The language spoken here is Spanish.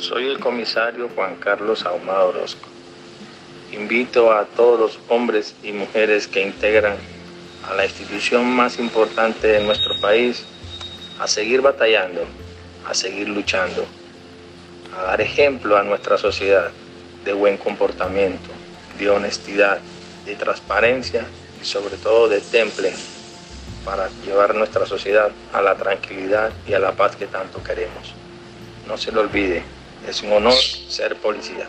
Soy el comisario Juan Carlos Ahumado Orozco. Invito a todos los hombres y mujeres que integran a la institución más importante de nuestro país a seguir batallando, a seguir luchando, a dar ejemplo a nuestra sociedad de buen comportamiento, de honestidad, de transparencia y sobre todo de temple para llevar nuestra sociedad a la tranquilidad y a la paz que tanto queremos. No se lo olvide, es un honor ser policía.